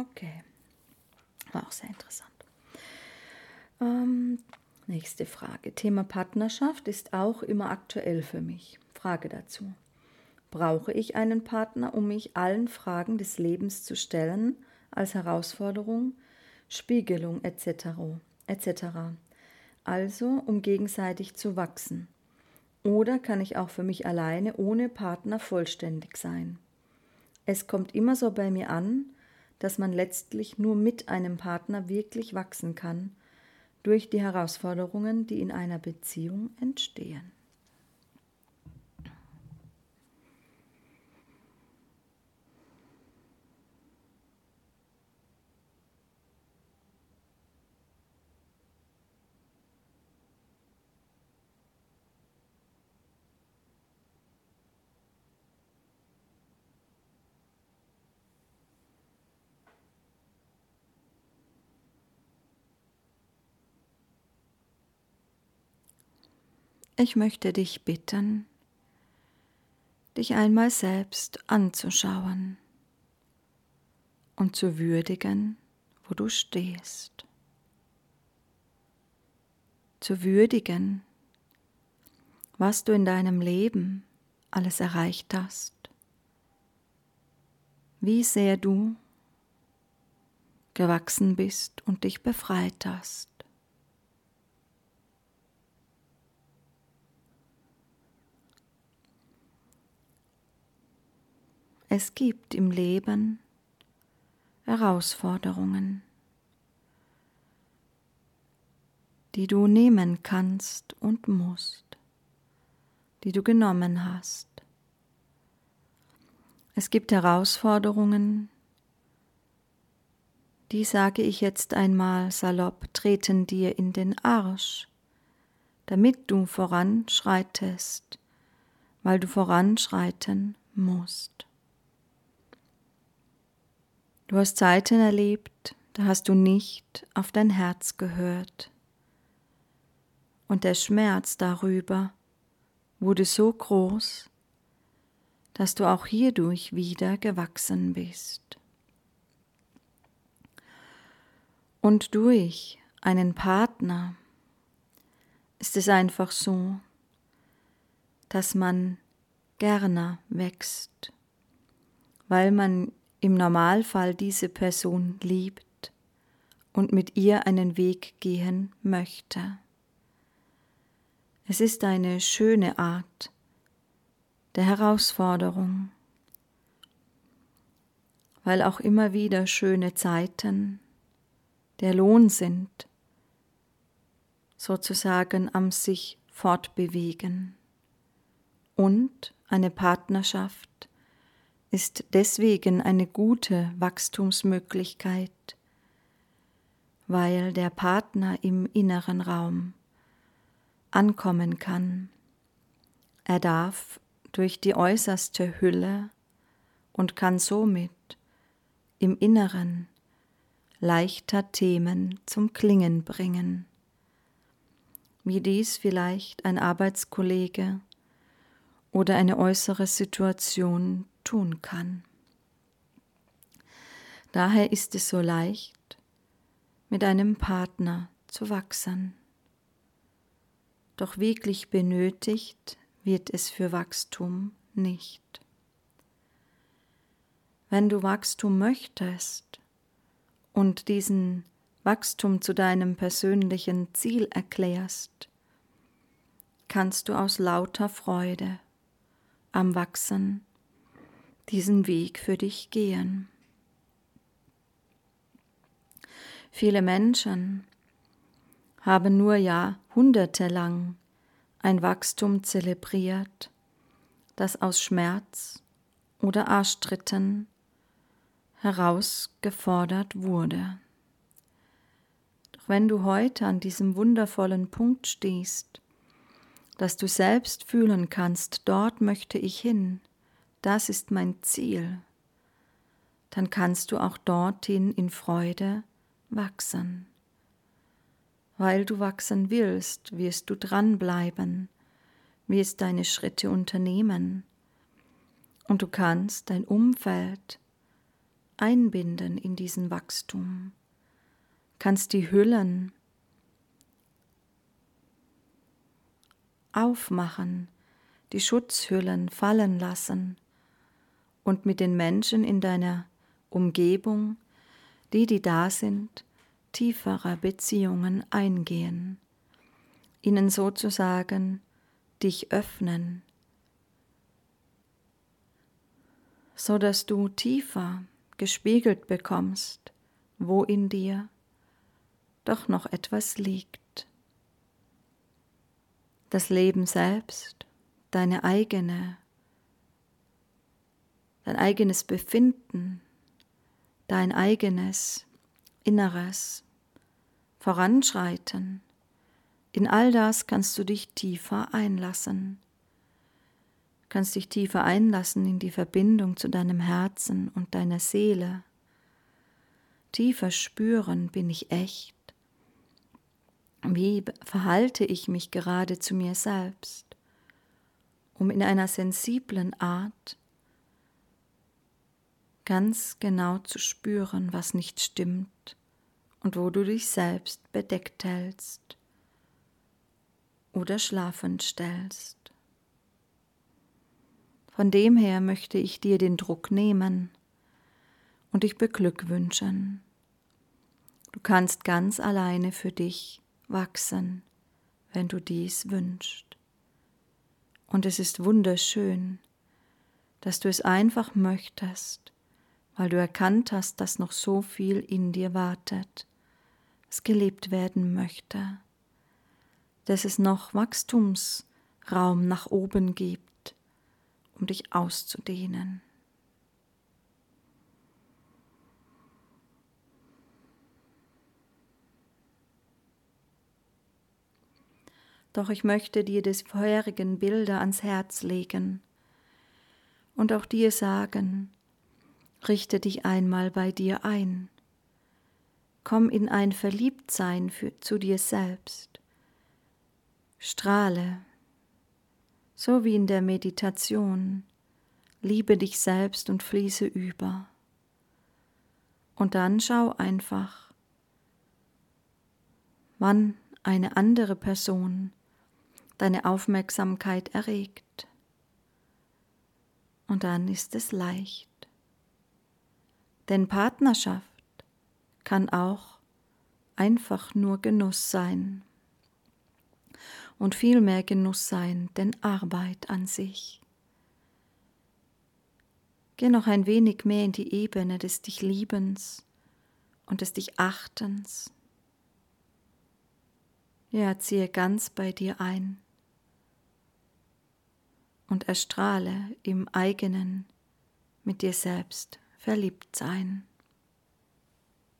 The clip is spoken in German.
Okay. War auch sehr interessant. Ähm, nächste Frage. Thema Partnerschaft ist auch immer aktuell für mich. Frage dazu. Brauche ich einen Partner, um mich allen Fragen des Lebens zu stellen, als Herausforderung, Spiegelung etc. etc. Also um gegenseitig zu wachsen. Oder kann ich auch für mich alleine ohne Partner vollständig sein? Es kommt immer so bei mir an, dass man letztlich nur mit einem Partner wirklich wachsen kann, durch die Herausforderungen, die in einer Beziehung entstehen. Ich möchte dich bitten, dich einmal selbst anzuschauen und zu würdigen, wo du stehst. Zu würdigen, was du in deinem Leben alles erreicht hast, wie sehr du gewachsen bist und dich befreit hast. Es gibt im Leben Herausforderungen, die du nehmen kannst und musst, die du genommen hast. Es gibt Herausforderungen, die sage ich jetzt einmal salopp, treten dir in den Arsch, damit du voranschreitest, weil du voranschreiten musst. Du hast Zeiten erlebt, da hast du nicht auf dein Herz gehört. Und der Schmerz darüber wurde so groß, dass du auch hierdurch wieder gewachsen bist. Und durch einen Partner ist es einfach so, dass man gerne wächst, weil man im Normalfall diese Person liebt und mit ihr einen Weg gehen möchte. Es ist eine schöne Art der Herausforderung, weil auch immer wieder schöne Zeiten der Lohn sind, sozusagen am sich fortbewegen und eine Partnerschaft ist deswegen eine gute Wachstumsmöglichkeit, weil der Partner im inneren Raum ankommen kann. Er darf durch die äußerste Hülle und kann somit im Inneren leichter Themen zum Klingen bringen, wie dies vielleicht ein Arbeitskollege oder eine äußere Situation tun kann. Daher ist es so leicht, mit einem Partner zu wachsen. Doch wirklich benötigt wird es für Wachstum nicht. Wenn du Wachstum möchtest und diesen Wachstum zu deinem persönlichen Ziel erklärst, kannst du aus lauter Freude am Wachsen diesen Weg für dich gehen. Viele Menschen haben nur jahrhundertelang ein Wachstum zelebriert, das aus Schmerz oder Arschtritten herausgefordert wurde. Doch wenn du heute an diesem wundervollen Punkt stehst, dass du selbst fühlen kannst, dort möchte ich hin, das ist mein Ziel, dann kannst du auch dorthin in Freude wachsen. Weil du wachsen willst, wirst du dranbleiben, wirst deine Schritte unternehmen und du kannst dein Umfeld einbinden in diesen Wachstum, kannst die Hüllen aufmachen, die Schutzhüllen fallen lassen und mit den Menschen in deiner Umgebung, die, die da sind, tiefere Beziehungen eingehen, ihnen sozusagen dich öffnen, so dass du tiefer gespiegelt bekommst, wo in dir doch noch etwas liegt. Das Leben selbst, deine eigene, dein eigenes Befinden, dein eigenes Inneres, Voranschreiten, in all das kannst du dich tiefer einlassen. Kannst dich tiefer einlassen in die Verbindung zu deinem Herzen und deiner Seele. Tiefer spüren, bin ich echt? Wie verhalte ich mich gerade zu mir selbst, um in einer sensiblen Art ganz genau zu spüren, was nicht stimmt und wo du dich selbst bedeckt hältst oder schlafend stellst. Von dem her möchte ich dir den Druck nehmen und dich beglückwünschen. Du kannst ganz alleine für dich wachsen, wenn du dies wünschst. Und es ist wunderschön, dass du es einfach möchtest, weil du erkannt hast, dass noch so viel in dir wartet, es gelebt werden möchte dass es noch Wachstumsraum nach oben gibt, um dich auszudehnen. Doch ich möchte dir des vorherigen Bilder ans Herz legen und auch dir sagen, richte dich einmal bei dir ein. Komm in ein Verliebtsein für, zu dir selbst Strahle, so wie in der Meditation, liebe dich selbst und fließe über. Und dann schau einfach, wann eine andere Person deine Aufmerksamkeit erregt. Und dann ist es leicht. Denn Partnerschaft kann auch einfach nur Genuss sein und viel mehr Genuss sein, denn Arbeit an sich. Geh noch ein wenig mehr in die Ebene des dich Liebens und des dich Achtens. Ja, ziehe ganz bei dir ein und erstrahle im eigenen mit dir selbst verliebt sein.